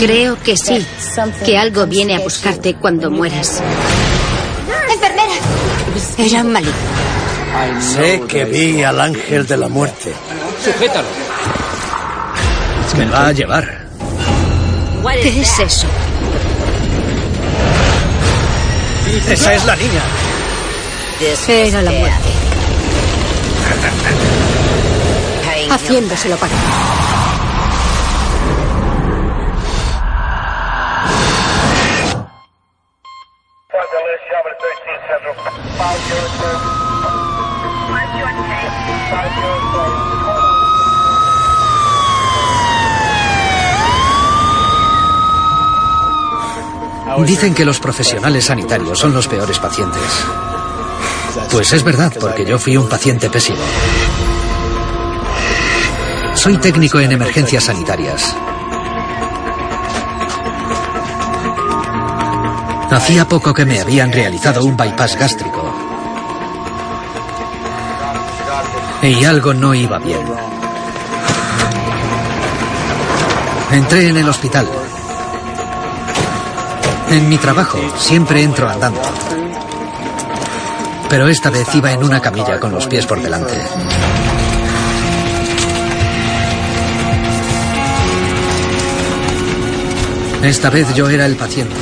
Creo que sí, que algo viene a buscarte cuando mueres. ¡Enfermera! Era maligno. Sé que vi al ángel de la muerte. Sujétalo. Me va a llevar. ¿Qué es eso? Esa es la niña. Era la muerte. Haciéndoselo para. Dicen que los profesionales sanitarios son los peores pacientes. Pues es verdad, porque yo fui un paciente pésimo. Soy técnico en emergencias sanitarias. Hacía poco que me habían realizado un bypass gástrico. Y algo no iba bien. Entré en el hospital. En mi trabajo siempre entro andando. Pero esta vez iba en una camilla con los pies por delante. Esta vez yo era el paciente.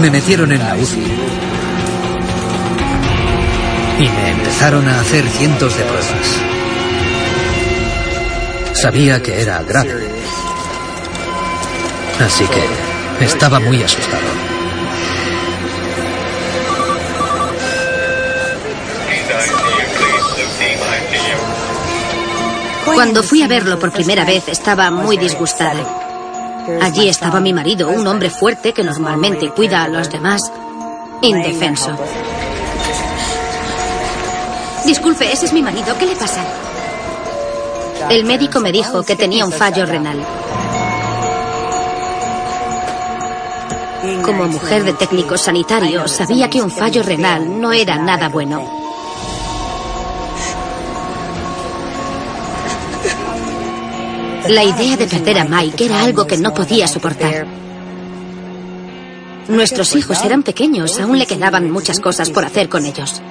Me metieron en la UCI. Y me empezaron a hacer cientos de pruebas. Sabía que era grave. Así que estaba muy asustado. Cuando fui a verlo por primera vez estaba muy disgustada. Allí estaba mi marido, un hombre fuerte que normalmente cuida a los demás, indefenso. Disculpe, ese es mi marido. ¿Qué le pasa? El médico me dijo que tenía un fallo renal. Como mujer de técnico sanitario, sabía que un fallo renal no era nada bueno. La idea de perder a Mike era algo que no podía soportar. Nuestros hijos eran pequeños, aún le quedaban muchas cosas por hacer con ellos.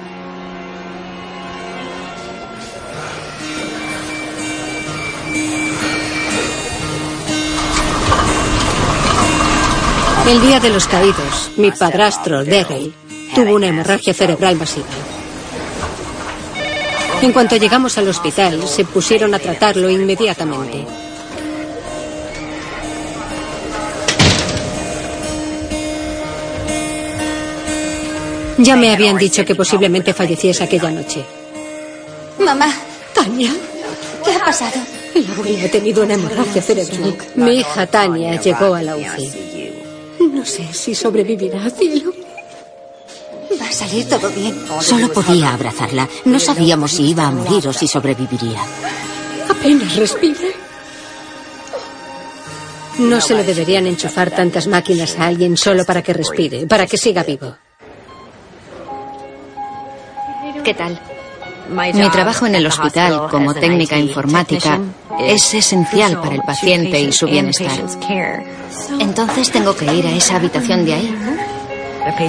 El día de los caídos, mi padrastro, Derry, tuvo una hemorragia cerebral masiva. En cuanto llegamos al hospital, se pusieron a tratarlo inmediatamente. Ya me habían dicho que posiblemente falleciese aquella noche. Mamá, Tania, ¿qué ha pasado? el abuelo ha tenido una hemorragia cerebral. Mi hija Tania llegó a la UCI. No sé si sobrevivirá, cielo. Va a salir todo bien. Solo podía abrazarla. No sabíamos si iba a morir o si sobreviviría. Apenas respira. No se le deberían enchufar tantas máquinas a alguien solo para que respire, para que siga vivo. ¿Qué tal? Mi trabajo en el hospital como técnica informática es esencial para el paciente y su bienestar. Entonces tengo que ir a esa habitación de ahí.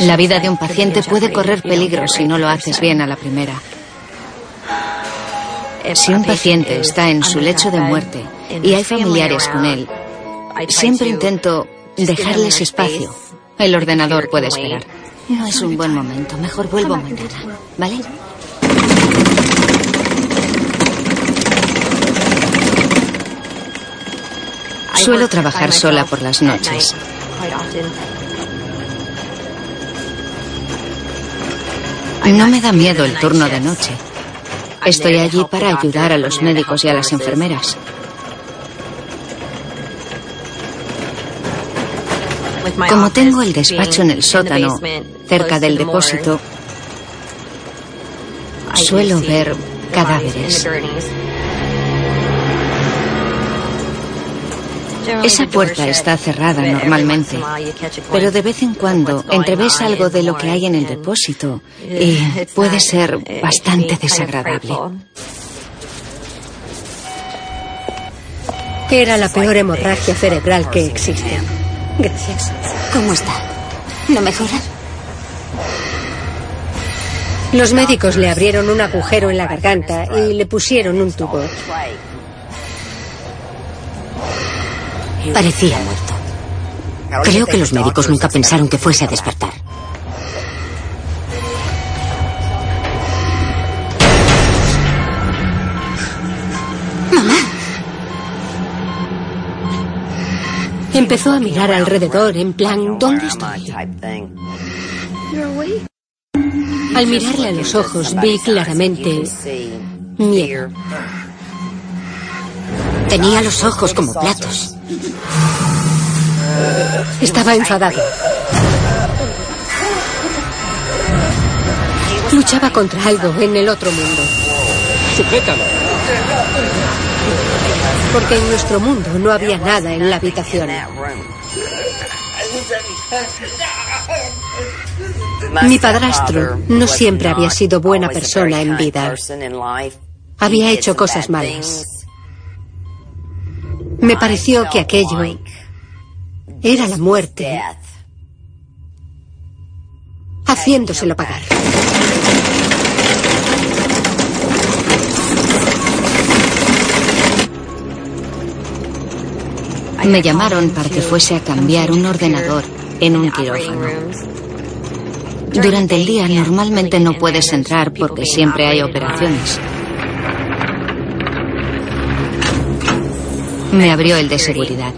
La vida de un paciente puede correr peligro si no lo haces bien a la primera. Si un paciente está en su lecho de muerte y hay familiares con él, siempre intento dejarles espacio. El ordenador puede esperar. No es un buen momento. Mejor vuelvo mañana. ¿Vale? Suelo trabajar sola por las noches. No me da miedo el turno de noche. Estoy allí para ayudar a los médicos y a las enfermeras. Como tengo el despacho en el sótano, cerca del depósito, suelo ver cadáveres. Esa puerta está cerrada normalmente, pero de vez en cuando entreves algo de lo que hay en el depósito y puede ser bastante desagradable. Era la peor hemorragia cerebral que existe. Gracias. ¿Cómo está? ¿No mejora? Los médicos le abrieron un agujero en la garganta y le pusieron un tubo. Parecía muerto. Creo que los médicos nunca pensaron que fuese a despertar. Empezó a mirar alrededor en plan, ¿dónde estoy? Al mirarle a los ojos vi claramente miedo. Tenía los ojos como platos. Estaba enfadado. Luchaba contra algo en el otro mundo. Sujétalo. Porque en nuestro mundo no había nada en la habitación. Mi padrastro no siempre había sido buena persona en vida. Había hecho cosas malas. Me pareció que aquello era la muerte haciéndoselo pagar. Me llamaron para que fuese a cambiar un ordenador en un quirófano. Durante el día normalmente no puedes entrar porque siempre hay operaciones. Me abrió el de seguridad.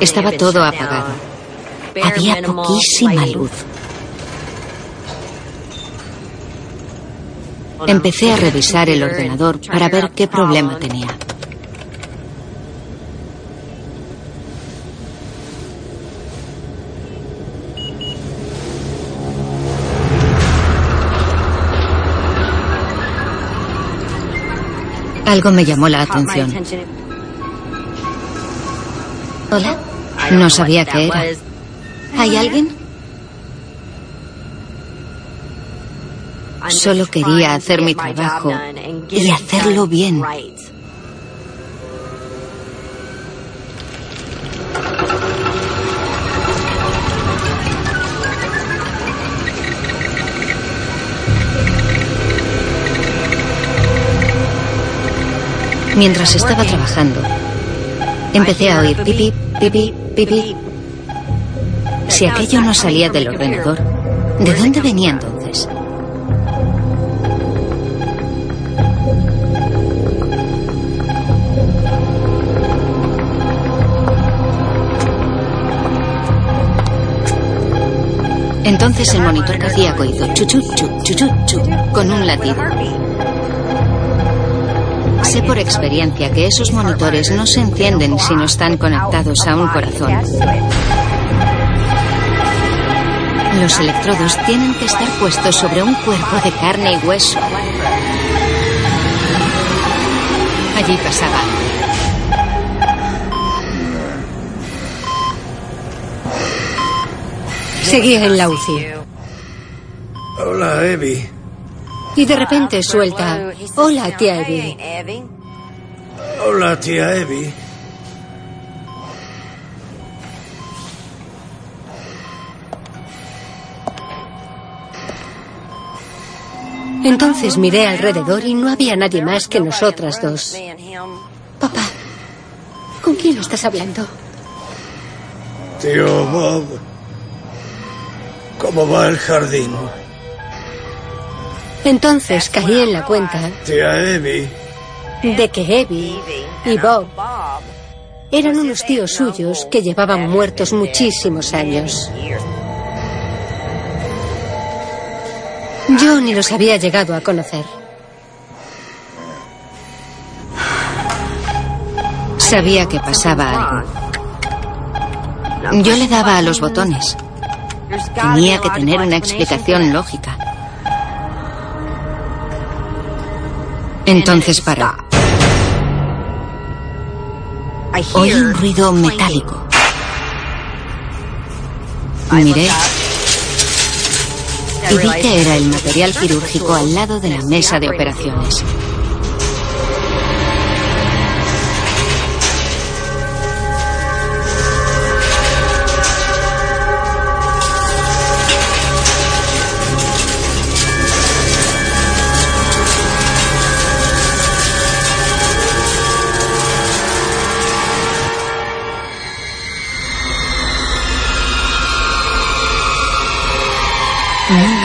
Estaba todo apagado. Había poquísima luz. Empecé a revisar el ordenador para ver qué problema tenía. Algo me llamó la atención. Hola. No sabía qué era. ¿Hay alguien? Solo quería hacer mi trabajo y hacerlo bien. Mientras estaba trabajando, empecé a oír pipi, pipi, pipi. Si aquello no salía del ordenador, ¿de dónde venía entonces? Entonces el monitor cardíaco hizo chuchu, chu, chuchu, chu, con un latido. Sé por experiencia que esos monitores no se encienden si no están conectados a un corazón. Los electrodos tienen que estar puestos sobre un cuerpo de carne y hueso. Allí pasaba. Seguía en la UCI. Hola, Evie. Y de repente suelta, hola, tía Evie. Hola, tía Evie. Entonces miré alrededor y no había nadie más que nosotras dos. Papá, ¿con quién estás hablando? Tío Bob. ¿Cómo va el jardín? Entonces caí en la cuenta de que Evie y Bob eran unos tíos suyos que llevaban muertos muchísimos años. Yo ni los había llegado a conocer. Sabía que pasaba algo. Yo le daba a los botones. Tenía que tener una explicación lógica. Entonces paró. Oí un ruido metálico. Miré y vi que era el material quirúrgico al lado de la mesa de operaciones.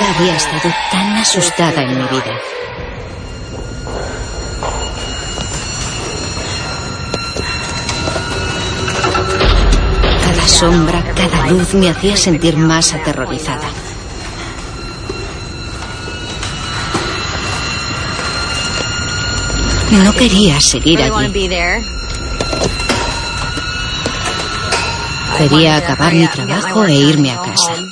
Había estado tan asustada en mi vida. Cada sombra, cada luz me hacía sentir más aterrorizada. No quería seguir allí. Quería acabar mi trabajo e irme a casa.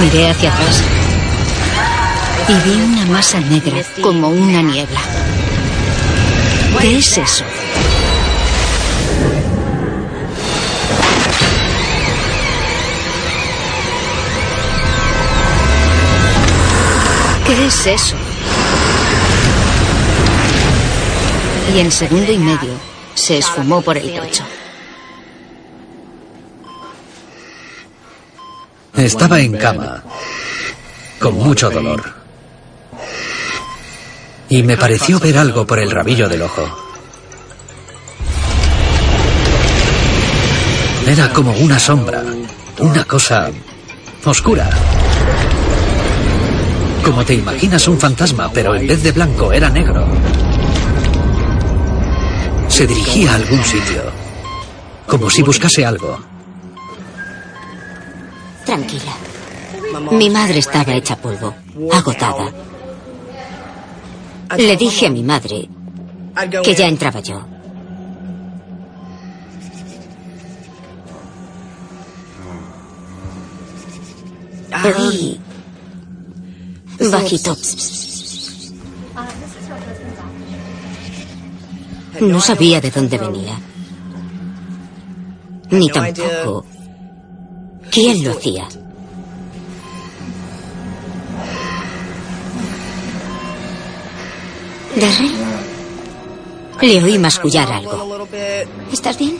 Miré hacia atrás y vi una masa negra como una niebla. ¿Qué es eso? ¿Qué es eso? Y en segundo y medio se esfumó por el techo. Estaba en cama, con mucho dolor. Y me pareció ver algo por el rabillo del ojo. Era como una sombra, una cosa oscura. Como te imaginas un fantasma, pero en vez de blanco era negro. Se dirigía a algún sitio, como si buscase algo. Tranquila. Mi madre estaba hecha polvo, agotada. Le dije a mi madre que ya entraba yo. Oí bajito. No sabía de dónde venía. Ni tampoco quién lo hacía. ¿Darrell? Le oí mascullar algo. ¿Estás bien?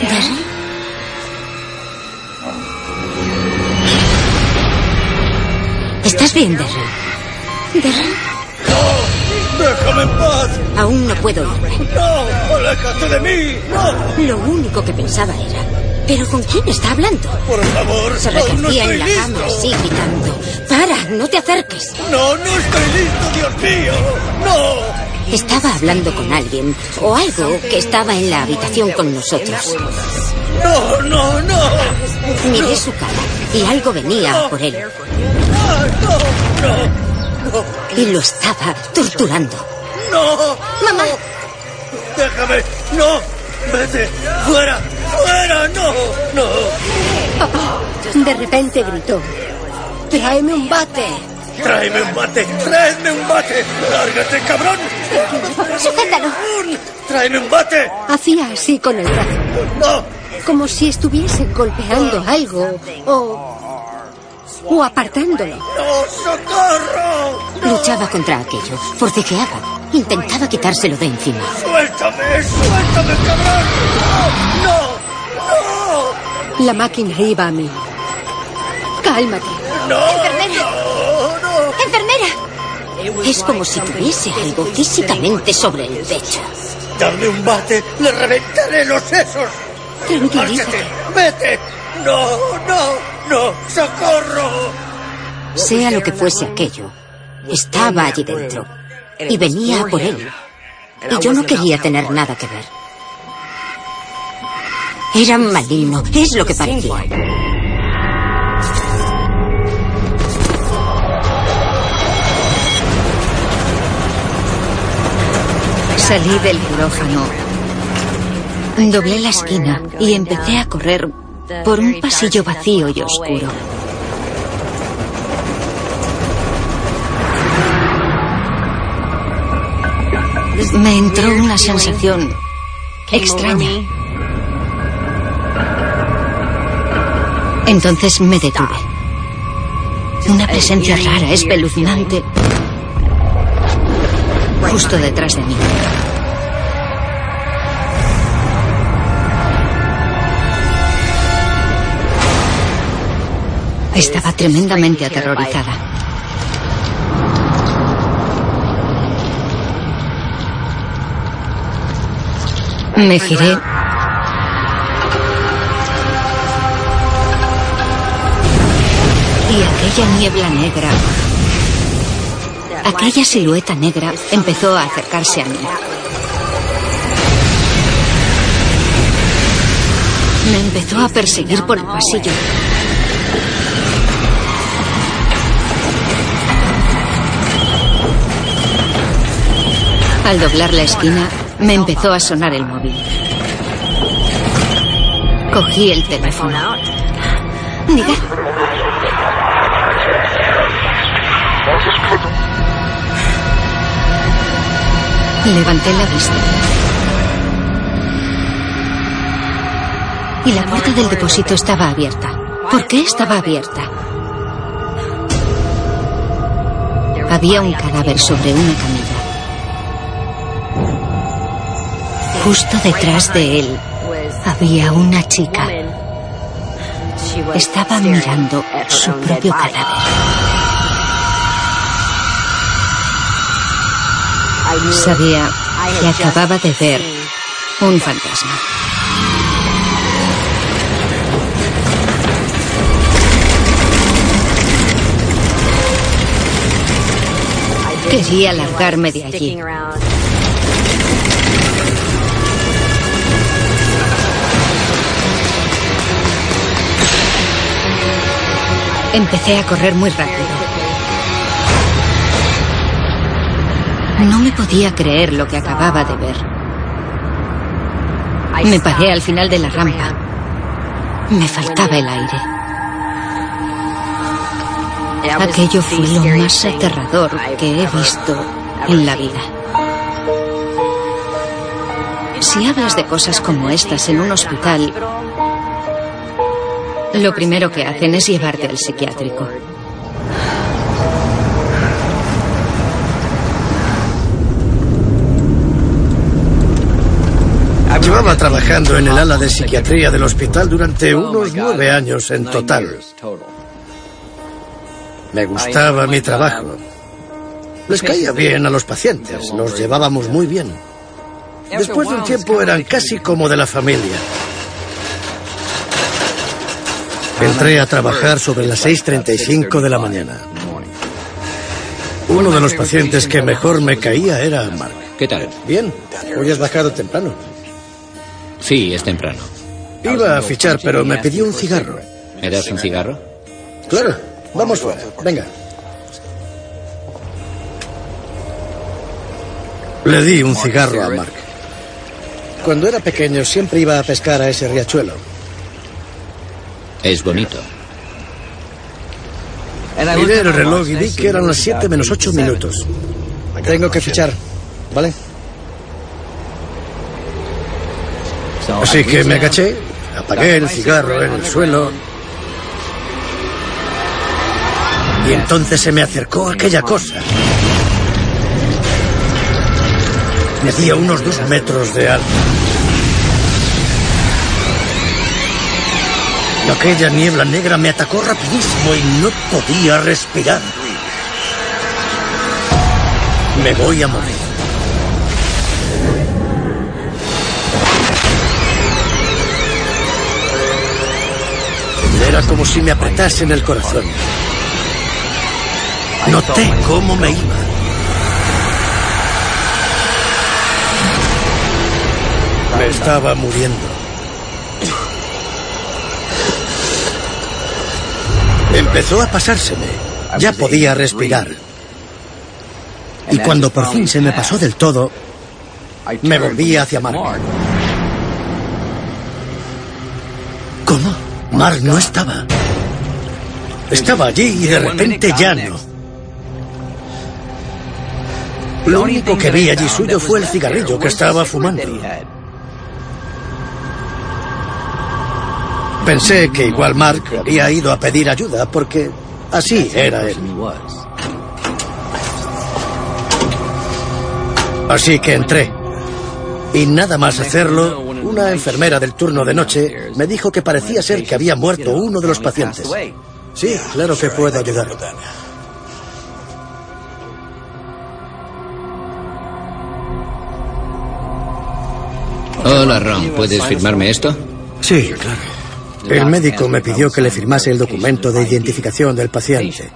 ¿Darrell? ¿Estás bien, Darrell? ¿Darrell? ¡Déjame en paz! Aún no puedo irme. ¡No! ¡Aléjate de mí! ¡No! Lo único que pensaba era... ¿Pero con quién está hablando? Por favor, Se aún no estoy en la listo. cama así gritando. ¡Para! ¡No te acerques! No, no estoy listo, Dios mío. No. Estaba hablando con alguien o algo que estaba en la habitación con nosotros. No, no, no. Miré su cara y algo venía por él Ah, no, no, y lo estaba torturando. no. ¡Mamá! Déjame. No. Vete. Fuera. Fuera. No. No. Papá, de repente gritó. Tráeme un bate. Tráeme un bate. Tráeme un bate. Lárgate, cabrón. Sujétalo. Tráeme un bate. Hacía así con el brazo, No. como si estuviese golpeando algo o... o apartándolo. No, socorro. Luchaba contra aquello, forcejeaba, intentaba quitárselo de encima. Suéltame. Suéltame, cabrón. No. La máquina iba a mí. Cálmate. No. Enfermera. No. No. ¡Enfermera! Es como si tuviese algo físicamente sobre el pecho. Dame un bate, le reventaré los sesos. Tranquilízate. Vete. No, no, no, socorro. Sea lo que fuese aquello, estaba allí dentro y venía a por él. Y yo no quería tener nada que ver. Era maligno, es lo que parecía. Salí del quirófano. Doblé la esquina y empecé a correr por un pasillo vacío y oscuro. Me entró una sensación extraña. Entonces me detuve. Una presencia rara, espeluznante, justo detrás de mí. Estaba tremendamente aterrorizada. Me giré Y aquella niebla negra, aquella silueta negra empezó a acercarse a mí. Me empezó a perseguir por el pasillo. Al doblar la esquina, me empezó a sonar el móvil. Cogí el teléfono. Diga. Levanté la vista. Y la puerta del depósito estaba abierta. ¿Por qué estaba abierta? Había un cadáver sobre una camilla. Justo detrás de él había una chica. Estaba mirando su propio cadáver. Sabía que acababa de ver un fantasma. Quería largarme de allí. Empecé a correr muy rápido. No me podía creer lo que acababa de ver. Me paré al final de la rampa. Me faltaba el aire. Aquello fue lo más aterrador que he visto en la vida. Si hablas de cosas como estas en un hospital, lo primero que hacen es llevarte al psiquiátrico. Llevaba trabajando en el ala de psiquiatría del hospital durante unos nueve años en total. Me gustaba mi trabajo. Les caía bien a los pacientes, los llevábamos muy bien. Después de un tiempo eran casi como de la familia. Entré a trabajar sobre las 6.35 de la mañana. Uno de los pacientes que mejor me caía era Mark. ¿Qué tal? Bien, hoy has bajado temprano. Sí, es temprano. Iba a fichar, pero me pidió un cigarro. ¿Me das un cigarro? Claro, vamos fuera. Venga. Le di un cigarro a Mark. Cuando era pequeño siempre iba a pescar a ese riachuelo. Es bonito. Miré el reloj y vi que eran las 7 menos 8 minutos. Tengo que fichar, ¿vale? Así que me agaché, apagué el cigarro en el suelo. Y entonces se me acercó aquella cosa. Medía unos dos metros de alto. Y aquella niebla negra me atacó rapidísimo y no podía respirar. Me voy a morir. Como si me apretasen el corazón. Noté cómo me iba. Me estaba muriendo. Empezó a pasárseme. Ya podía respirar. Y cuando por fin se me pasó del todo, me volví hacia Mark. ¿Cómo? Mark no estaba. Estaba allí y de repente ya no. Lo único que vi allí suyo fue el cigarrillo que estaba fumando. Pensé que igual Mark había ido a pedir ayuda porque Así era él. Así que entré. Y nada más hacerlo, una enfermera del turno de noche me dijo que parecía ser que había muerto uno de los pacientes. Sí, claro que puedo ayudar. Hola, Ron. ¿Puedes firmarme esto? Sí, claro. El médico me pidió que le firmase el documento de identificación del paciente.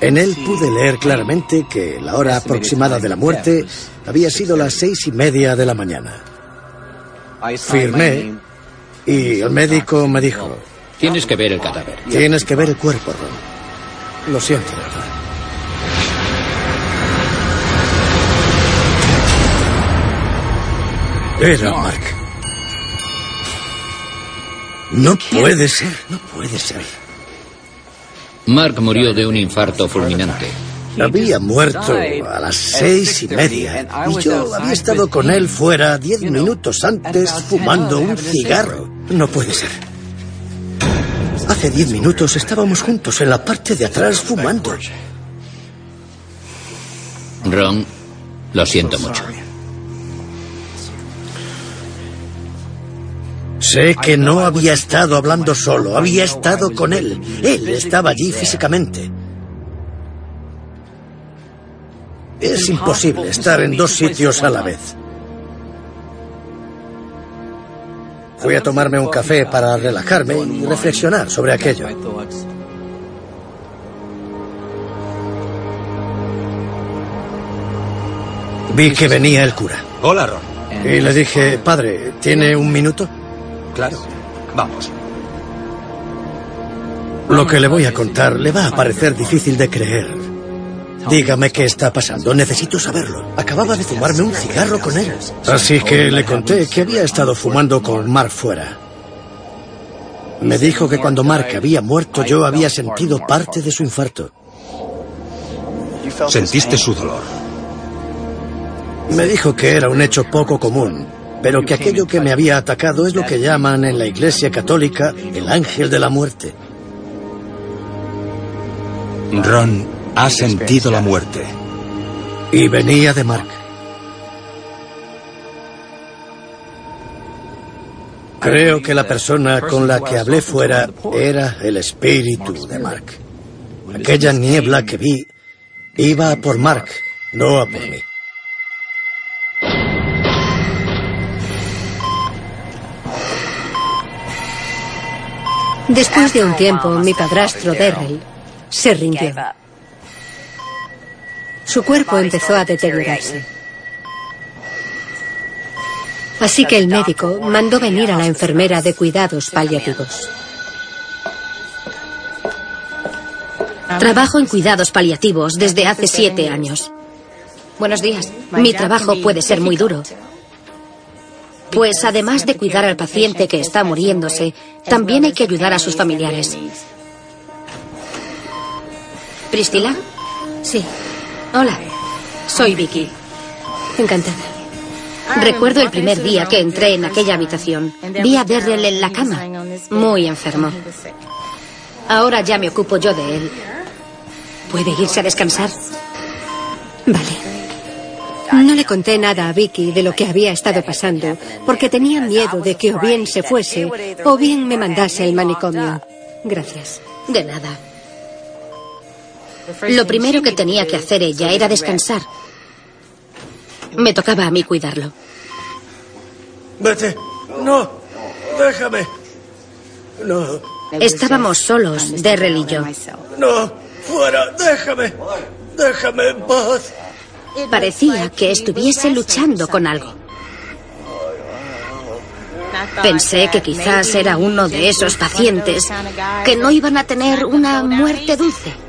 En él pude leer claramente que la hora aproximada de la muerte había sido las seis y media de la mañana. Firmé y el médico me dijo... Tienes que ver el cadáver. Tienes que ver el cuerpo, Ron. Lo siento, doctor. Era Mark. No puede ser, no puede ser. Mark murió de un infarto fulminante. Había muerto a las seis y media y yo había estado con él fuera diez minutos antes fumando un cigarro. No puede ser. Hace diez minutos estábamos juntos en la parte de atrás fumando. Ron, lo siento mucho. Sé que no había estado hablando solo, había estado con él. Él estaba allí físicamente. Es imposible estar en dos sitios a la vez. Fui a tomarme un café para relajarme y reflexionar sobre aquello. Vi que venía el cura. Hola, Ron. Y le dije, padre, ¿tiene un minuto? Claro. Vamos. Lo que le voy a contar le va a parecer difícil de creer. Dígame qué está pasando. Necesito saberlo. Acababa de fumarme un cigarro con él. Así que le conté que había estado fumando con Mark fuera. Me dijo que cuando Mark había muerto yo había sentido parte de su infarto. Sentiste su dolor. Me dijo que era un hecho poco común, pero que aquello que me había atacado es lo que llaman en la Iglesia Católica el ángel de la muerte. Ron ha sentido la muerte. Y venía de Mark. Creo que la persona con la que hablé fuera era el espíritu de Mark. Aquella niebla que vi iba a por Mark, no a por mí. Después de un tiempo, mi padrastro Darrell se rindió. Su cuerpo empezó a deteriorarse. Así que el médico mandó venir a la enfermera de cuidados paliativos. Trabajo en cuidados paliativos desde hace siete años. Buenos días. Mi trabajo puede ser muy duro. Pues además de cuidar al paciente que está muriéndose, también hay que ayudar a sus familiares. ¿Priscila? Sí, Hola, soy Vicky. encantada. Recuerdo el primer día que entré en aquella habitación. Vi a Darrell en la cama, muy enfermo. Ahora ya me ocupo yo de él. ¿Puede irse a descansar? Vale. No le conté nada a Vicky de lo que había estado pasando, porque tenía miedo de que o bien se fuese o bien me mandase al manicomio. Gracias. De nada. Lo primero que tenía que hacer ella era descansar. Me tocaba a mí cuidarlo. Vete. No. Déjame. No. Estábamos solos, Darrell y yo. No. Fuera. Déjame. Déjame en paz. Parecía que estuviese luchando con algo. Pensé que quizás era uno de esos pacientes que no iban a tener una muerte dulce.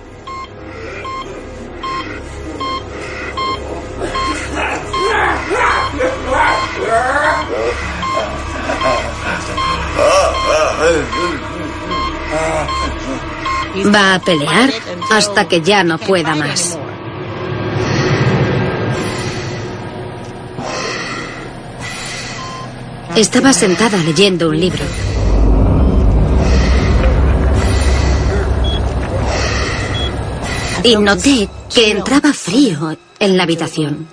Va a pelear hasta que ya no pueda más. Estaba sentada leyendo un libro. y noté que entraba frío en la habitación.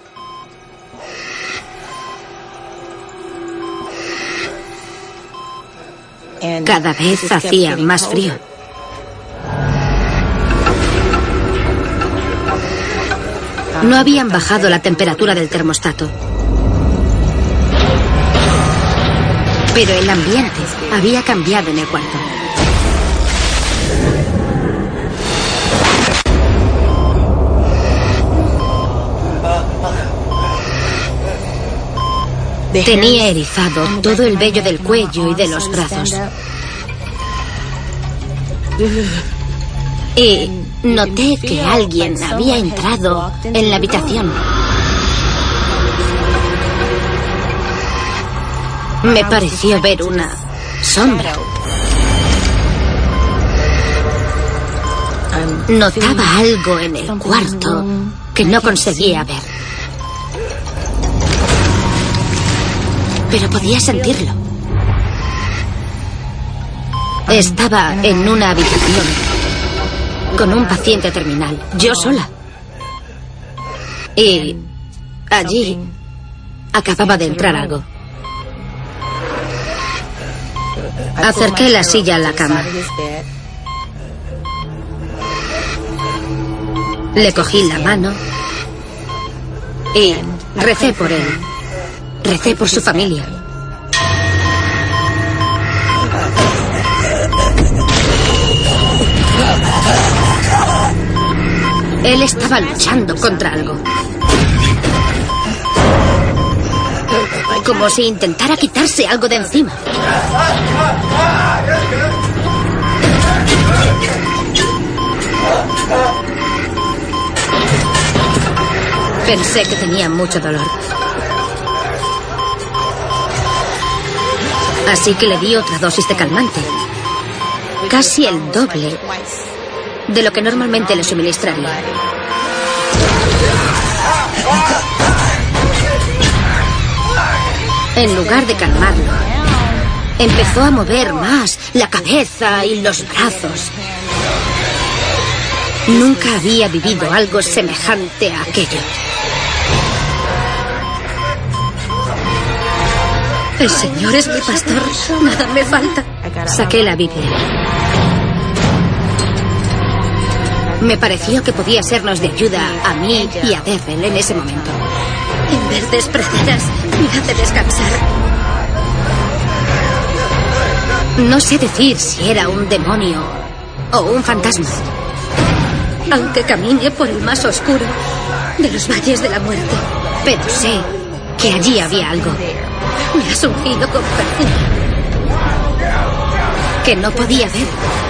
Cada vez hacía más frío. No habían bajado la temperatura del termostato. Pero el ambiente había cambiado en el cuarto. Tenía erizado todo el vello del cuello y de los brazos. Y noté que alguien había entrado en la habitación. Me pareció ver una sombra. Notaba algo en el cuarto que no conseguía ver. Pero podía sentirlo. Estaba en una habitación con un paciente terminal, yo sola. Y allí acababa de entrar algo. Acerqué la silla a la cama. Le cogí la mano y recé por él. Recé por su familia. Él estaba luchando contra algo. Como si intentara quitarse algo de encima. Pensé que tenía mucho dolor. Así que le di otra dosis de calmante. Casi el doble de lo que normalmente le suministraría. En lugar de calmarlo, empezó a mover más la cabeza y los brazos. Nunca había vivido algo semejante a aquello. El Señor es mi pastor, nada me falta. Saqué la Biblia. Me pareció que podía sernos de ayuda a mí y a Devil en ese momento. En verdes praderas hace descansar. No sé decir si era un demonio o un fantasma. Aunque camine por el más oscuro de los valles de la muerte. Pero sé que allí había algo. Me ha ungido con perfume. Que no podía ver.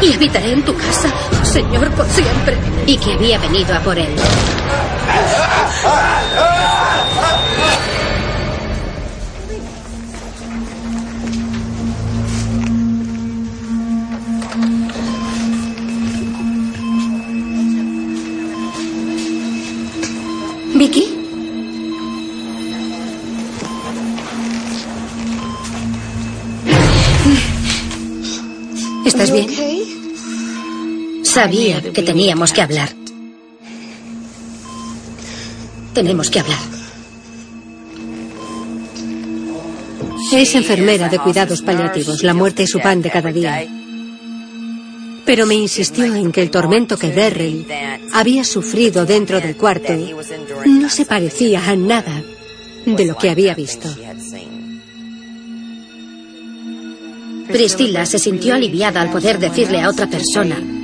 Y habitaré en tu casa, Señor, por siempre. Y que había venido a por él. ¿Vicky? ¿Estás bien? Sabía que teníamos que hablar. Tenemos que hablar. Es enfermera de cuidados paliativos. La muerte es su pan de cada día. Pero me insistió en que el tormento que Darrell había sufrido dentro del cuarto no se parecía a nada de lo que había visto. Priscila se sintió aliviada al poder decirle a otra persona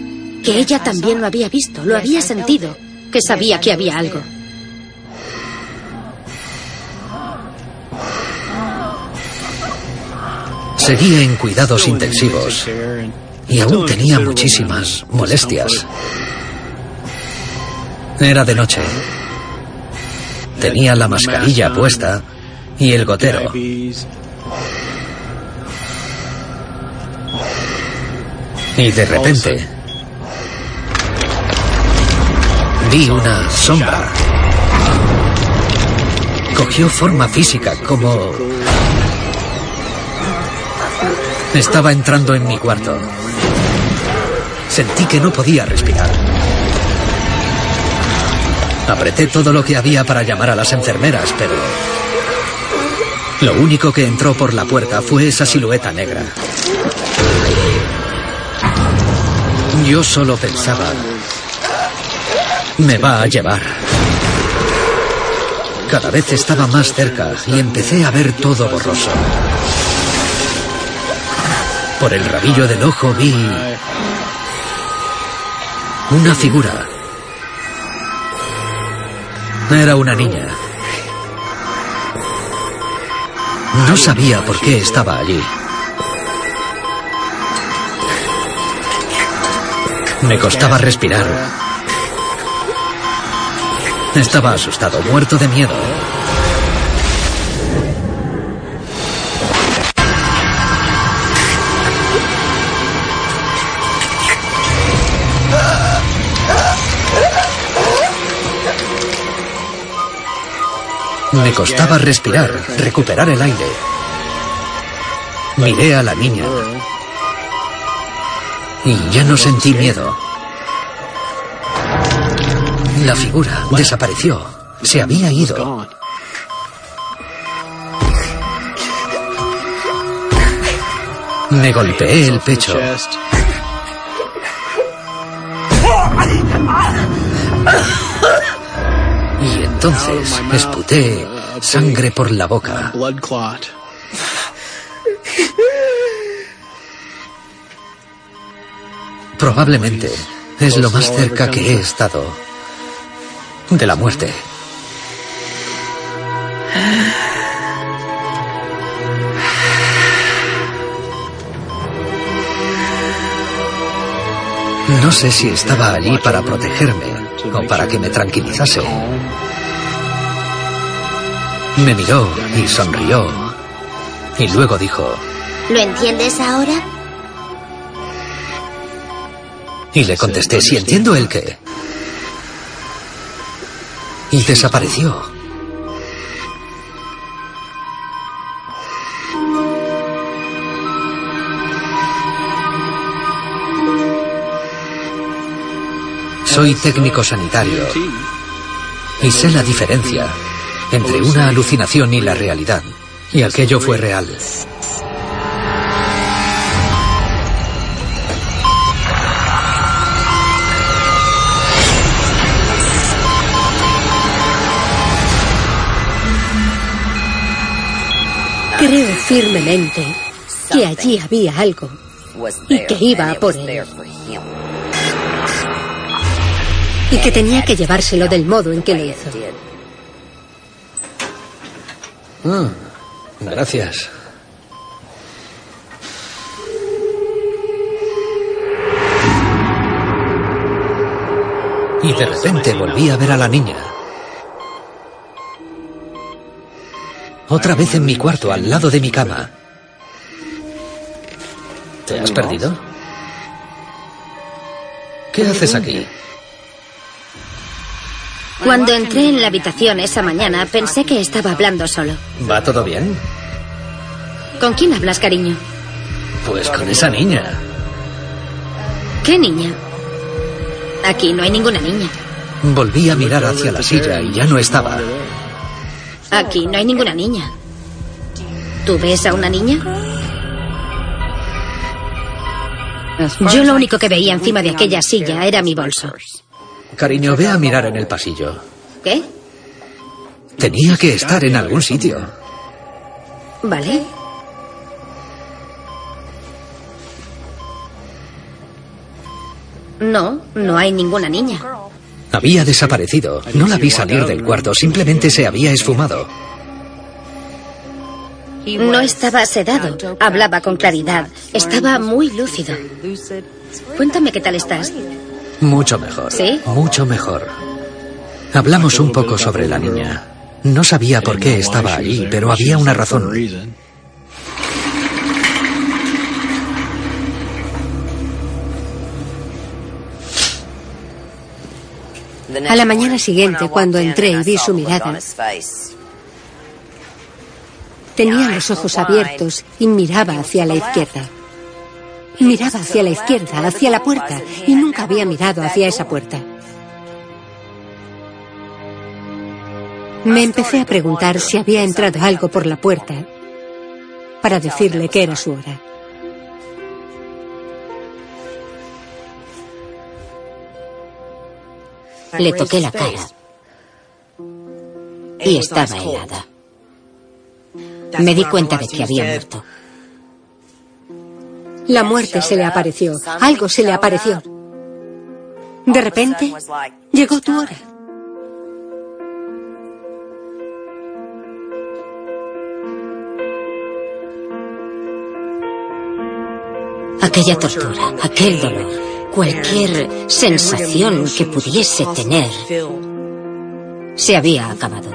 que ella también lo había visto, lo había sentido, que sabía que había algo. Seguía en cuidados intensivos y aún tenía muchísimas molestias. Era de noche. Tenía la mascarilla puesta y el gotero. Y de repente vi una sombra. Cogió forma física como... Estaba entrando en mi cuarto. Sentí que no podía respirar. Apreté todo lo que había para llamar a las enfermeras, pero... Lo único que entró por la puerta fue esa silueta negra. Yo solo pensaba... Me va a llevar. Cada vez estaba más cerca y empecé a ver todo borroso. Por el rabillo del ojo vi una figura. Era una niña. No sabía por qué estaba allí. Me costaba respirar. Estaba asustado, muerto de miedo. Me costaba respirar, recuperar el aire. Miré a la niña. Y ya no sentí miedo. La figura desapareció. Se había ido. Me golpeé el pecho. Y entonces esputé sangre por la boca. Probablemente es lo más cerca que he estado de la muerte. No sé si estaba allí para protegerme o para que me tranquilizase. Me miró y sonrió. Y luego dijo... ¿Lo entiendes ahora? Y le contesté, si entiendo el qué. Y desapareció. Soy técnico sanitario y sé la diferencia entre una alucinación y la realidad. Y aquello fue real. Creo firmemente que allí había algo y que iba a por él. Y que tenía que llevárselo del modo en que lo hizo. Ah, gracias. Y de repente volví a ver a la niña. Otra vez en mi cuarto, al lado de mi cama. ¿Te has perdido? ¿Qué haces aquí? Cuando entré en la habitación esa mañana, pensé que estaba hablando solo. ¿Va todo bien? ¿Con quién hablas, cariño? Pues con esa niña. ¿Qué niña? Aquí no hay ninguna niña. Volví a mirar hacia la silla y ya no estaba. Aquí no hay ninguna niña. ¿Tú ves a una niña? Yo lo único que veía encima de aquella silla era mi bolso. Cariño, ve a mirar en el pasillo. ¿Qué? Tenía que estar en algún sitio. Vale. No, no hay ninguna niña. Había desaparecido. No la vi salir del cuarto, simplemente se había esfumado. No estaba sedado, hablaba con claridad, estaba muy lúcido. Cuéntame qué tal estás. Mucho mejor. ¿Sí? Mucho mejor. Hablamos un poco sobre la niña. No sabía por qué estaba allí, pero había una razón. A la mañana siguiente, cuando entré y vi su mirada, tenía los ojos abiertos y miraba hacia la izquierda. Miraba hacia la izquierda, hacia la puerta, y nunca había mirado hacia esa puerta. Me empecé a preguntar si había entrado algo por la puerta para decirle que era su hora. Le toqué la cara y estaba helada. Me di cuenta de que había muerto. La muerte se le apareció, algo se le apareció. De repente, llegó tu hora. Aquella tortura, aquel dolor, cualquier sensación que pudiese tener, se había acabado.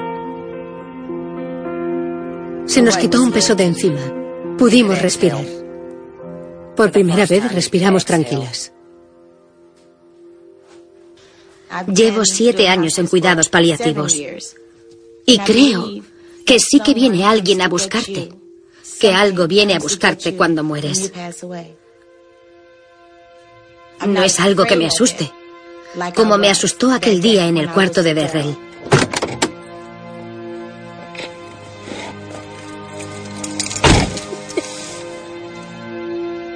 Se nos quitó un peso de encima. Pudimos respirar. Por primera vez respiramos tranquilas. Llevo siete años en cuidados paliativos. Y creo que sí que viene alguien a buscarte. Que algo viene a buscarte cuando mueres. No es algo que me asuste. Como me asustó aquel día en el cuarto de Derrell.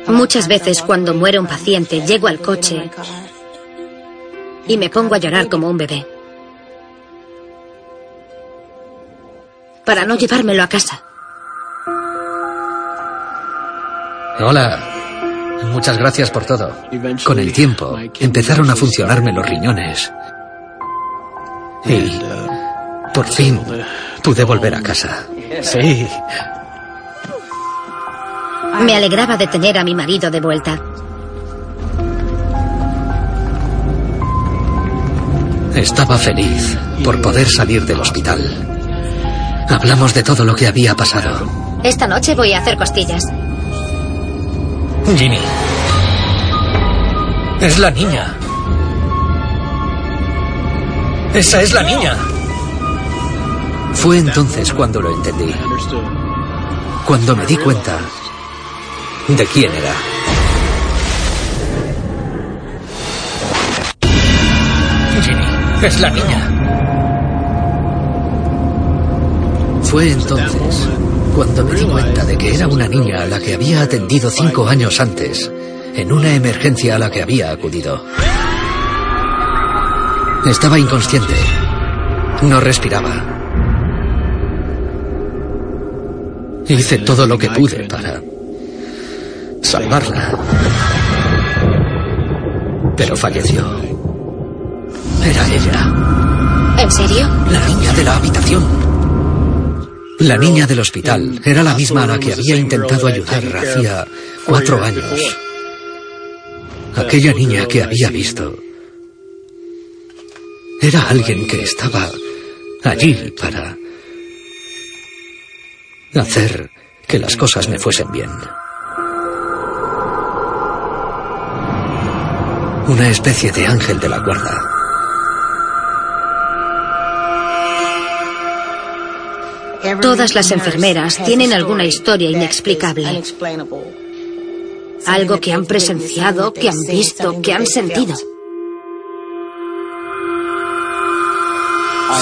Muchas veces cuando muere un paciente llego al coche y me pongo a llorar como un bebé. Para no llevármelo a casa. Hola. Muchas gracias por todo. Con el tiempo empezaron a funcionarme los riñones. Y por fin pude volver a casa. Sí. Me alegraba de tener a mi marido de vuelta. Estaba feliz por poder salir del hospital. Hablamos de todo lo que había pasado. Esta noche voy a hacer costillas. Ginny. Es la niña. Esa es la niña. Fue entonces cuando lo entendí. Cuando me di cuenta de quién era. Ginny, es la niña. Fue entonces cuando me di cuenta de que era una niña a la que había atendido cinco años antes, en una emergencia a la que había acudido. Estaba inconsciente. No respiraba. Hice todo lo que pude para salvarla. Pero falleció. Era ella. ¿En serio? La niña de la habitación. La niña del hospital era la misma a la que había intentado ayudar hacía cuatro años. Aquella niña que había visto era alguien que estaba allí para hacer que las cosas me fuesen bien. Una especie de ángel de la guarda. Todas las enfermeras tienen alguna historia inexplicable. Algo que han presenciado, que han visto, que han sentido.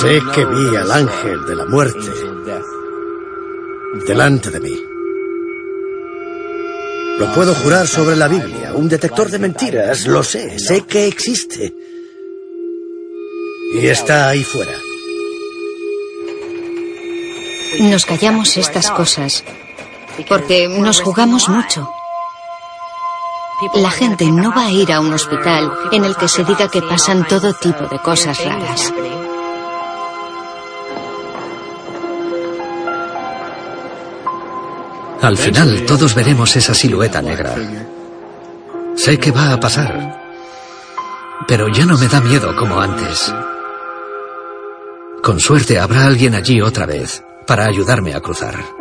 Sé que vi al ángel de la muerte delante de mí. Lo puedo jurar sobre la Biblia, un detector de mentiras, lo sé, sé que existe. Y está ahí fuera. Nos callamos estas cosas porque nos jugamos mucho. La gente no va a ir a un hospital en el que se diga que pasan todo tipo de cosas raras. Al final todos veremos esa silueta negra. Sé que va a pasar, pero ya no me da miedo como antes. Con suerte habrá alguien allí otra vez para ayudarme a cruzar.